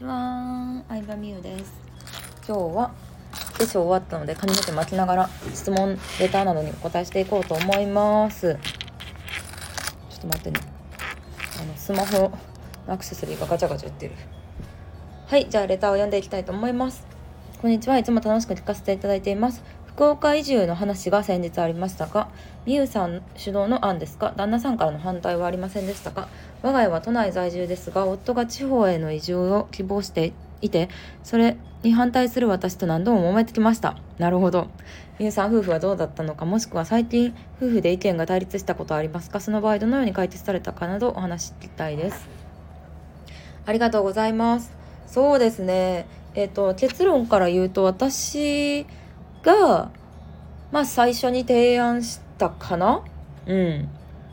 ちは、相葉美優です。今日は化粧終わったので髪の毛巻きながら質問レターなどにお答えしていこうと思います。ちょっと待ってね。あのスマホのアクセサリーがガチャガチャ言ってる。はい、じゃあレターを読んでいきたいと思います。こんにちは、いつも楽しく聞かせていただいています。福岡移住の話が先日ありましたが、みゆさん主導の案ですか？旦那さんからの反対はありませんでしたか？我が家は都内在住ですが、夫が地方への移住を希望していて、それに反対する私と何度も揉めてきました。なるほど。みゆさん夫婦はどうだったのか、もしくは最近夫婦で意見が対立したことはありますか？その場合どのように解決されたかなどお話し聞きたいです。ありがとうございます。そうですね。えっ、と、結論から言うと、私が、まあ最初に提案したかな？うん。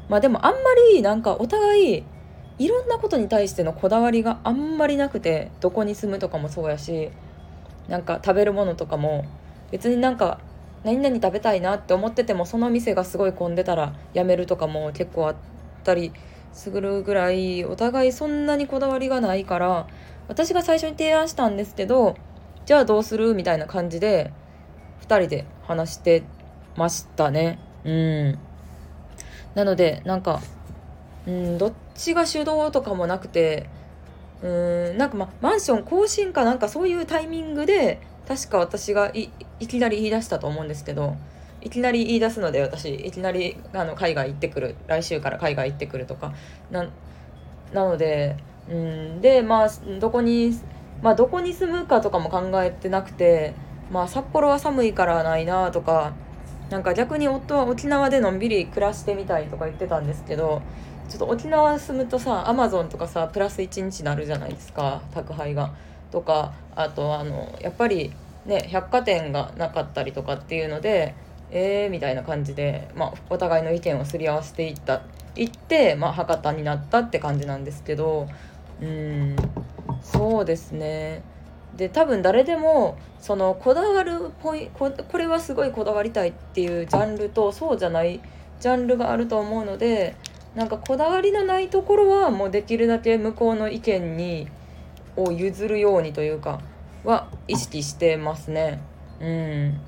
まあでもあんまりなんかお互い、いろんなことに対してのこだわりがあんまりなくて、どこに住むとかもそうやし、なんか食べるものとかも、別になんか、何々食べたいなって思ってても、その店がすごい混んでたらやめるとかも結構あったりするぐらい、お互いそんなにこだわりがないから、私が最初に提案したんですけどじゃあどうするみたいな感じで2人で話してましたね。うん。なのでなんかうんどっちが主導とかもなくてうんなんか、ま、マンション更新かなんかそういうタイミングで確か私がいいきなり言い出したと思うんですけどいきなり言い出すので私いきなりあの海外行ってくる来週から海外行ってくるとかななのでうんでまあどこにまあどこに住むかとかも考えてなくてまあ札幌は寒いからないなとかなんか逆に夫は沖縄でのんびり暮らしてみたいとか言ってたんですけどちょっと沖縄住むとさアマゾンとかさプラス1日なるじゃないですか宅配が。とかあとあのやっぱりね百貨店がなかったりとかっていうのでえーみたいな感じで、まあ、お互いの意見をすり合わせていった行って、まあ、博多になったって感じなんですけどうんそうですねで多分誰でもそのこだわるポイここれはすごいこだわりたいっていうジャンルとそうじゃないジャンルがあると思うのでなんかこだわりのないところはもうできるだけ向こうの意見にを譲るようにというかは意識してますね。うん。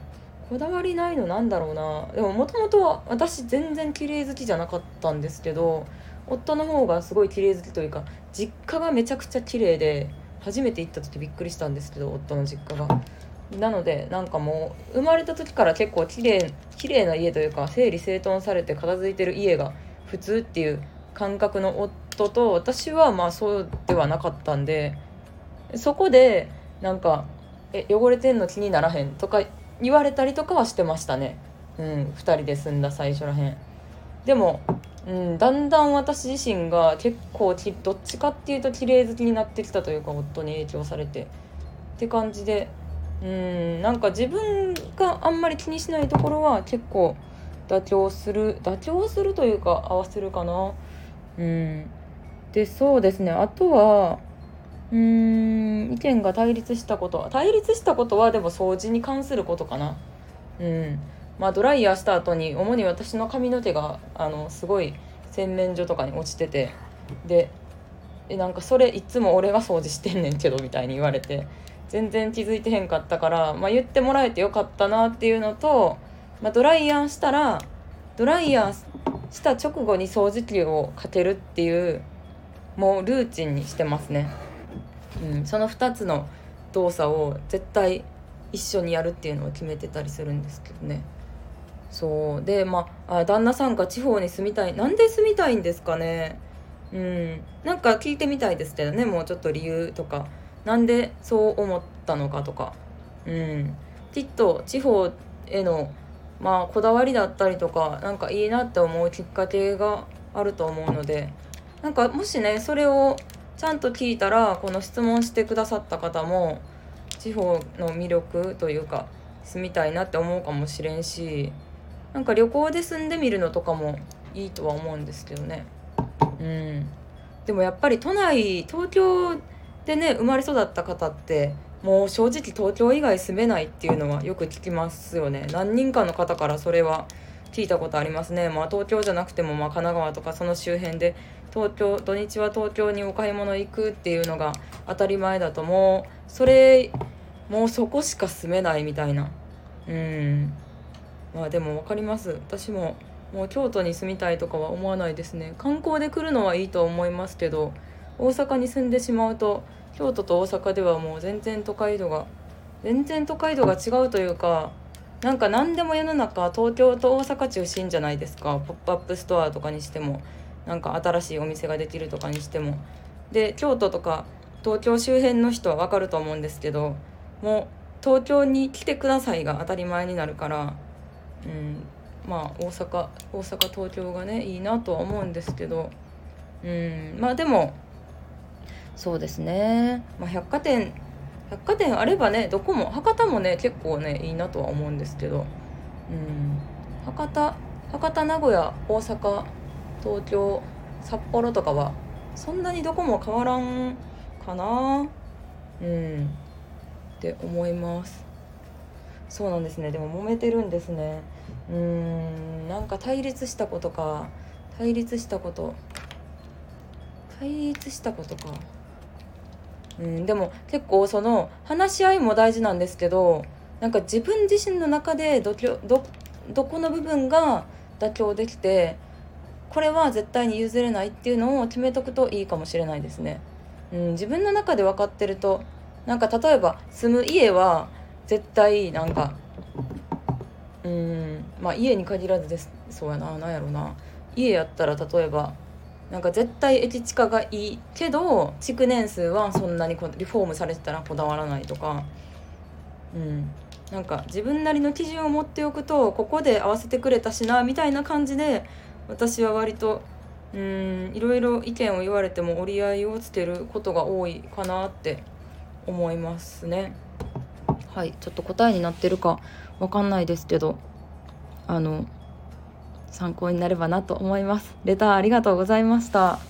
こだわりないのなんだろうな。でももともとは私全然綺麗好きじゃなかったんですけど夫の方がすごい綺麗好きというか実家がめちゃくちゃ綺麗で初めて行った時びっくりしたんですけど夫の実家が。なのでなんかもう生まれた時から結構綺麗綺麗な家というか整理整頓されて片付いてる家が普通っていう感覚の夫と私はまあそうではなかったんでそこでなんか「え汚れてんの気にならへん」とか言われたりとかはしてましたね。うん2人で住んだ最初らへん。でも、うん、だんだん私自身が結構きどっちかっていうと綺麗好きになってきたというか夫に影響されて。って感じでうんなんか自分があんまり気にしないところは結構妥協する妥協するというか合わせるかな。うん。でそうですね。あとはうーん意見が対立したこと。対立したことはでも掃除に関することかな。うん。まあドライヤーした後に主に私の髪の毛があのすごい洗面所とかに落ちてて。でえなんかそれいつも俺が掃除してんねんけどみたいに言われて。全然気づいてへんかったから、まあ、言ってもらえてよかったなっていうのと、まあ、ドライヤーしたらドライヤーした直後に掃除機をかけるっていうもうルーチンにしてますね。うん、その2つの動作を絶対一緒にやるっていうのを決めてたりするんですけどね。そう。でまあ旦那さんが地方に住みたいなんで住みたいんですかね。うん。なんか聞いてみたいですけどねもうちょっと理由とか。なんでそう思ったのかとか。うん。きっと地方へのまあこだわりだったりとかなんかいいなって思うきっかけがあると思うのでなんかもしねそれをちゃんと聞いたらこの質問してくださった方も地方の魅力というか住みたいなって思うかもしれんしなんか旅行で住んでみるのとかもいいとは思うんですけどね。うん。でもやっぱり都内東京でね生まれ育った方ってもう正直東京以外住めないっていうのはよく聞きますよね。何人かの方からそれは聞いたことありますね。まあ東京じゃなくてもまあ神奈川とかその周辺で東京土日は東京にお買い物行くっていうのが当たり前だともう。それもうそこしか住めないみたいな。うん。まあでも分かります。私ももう京都に住みたいとかは思わないですね。観光で来るのはいいと思いますけど大阪に住んでしまうと京都と大阪ではもう全然都会度が全然都会度が違うというかなんか何でも世の中東京と大阪中心じゃないですか。ポップアップストアとかにしてもなんか新しいお店ができるとかにしても。で京都とか東京周辺の人は分かると思うんですけどもう東京に来てくださいが当たり前になるからうんまあ大阪大阪東京がねいいなとは思うんですけどうんまあでもそうですね、まあ、百貨店百貨店あればねどこも博多もね結構ねいいなとは思うんですけど。うん。博多博多名古屋大阪東京札幌とかはそんなにどこも変わらんかな。うん。って思います。そうなんですね。でも揉めてるんですね。うーん。なんか対立したことか。対立したこと。対立したことか。うんでも結構その話し合いも大事なんですけどなんか自分自身の中でどどどこの部分が妥協できてこれは絶対に譲れないっていうのを決めとくといいかもしれないですね。うん、自分の中で分かってるとなんか例えば住む家は絶対なんかうんまあ家に限らずですそうやな何やろな家やったら例えばなんか絶対駅地下がいいけど築年数はそんなにリフォームされてたらこだわらないとか。うん。なんか自分なりの基準を持っておくとここで合わせてくれたしなみたいな感じで私は割とうんいろいろ意見を言われても折り合いをつけることが多いかなって思いますね。はい。ちょっと答えになってるかわかんないですけどあの参考になればなと思います。レターありがとうございました。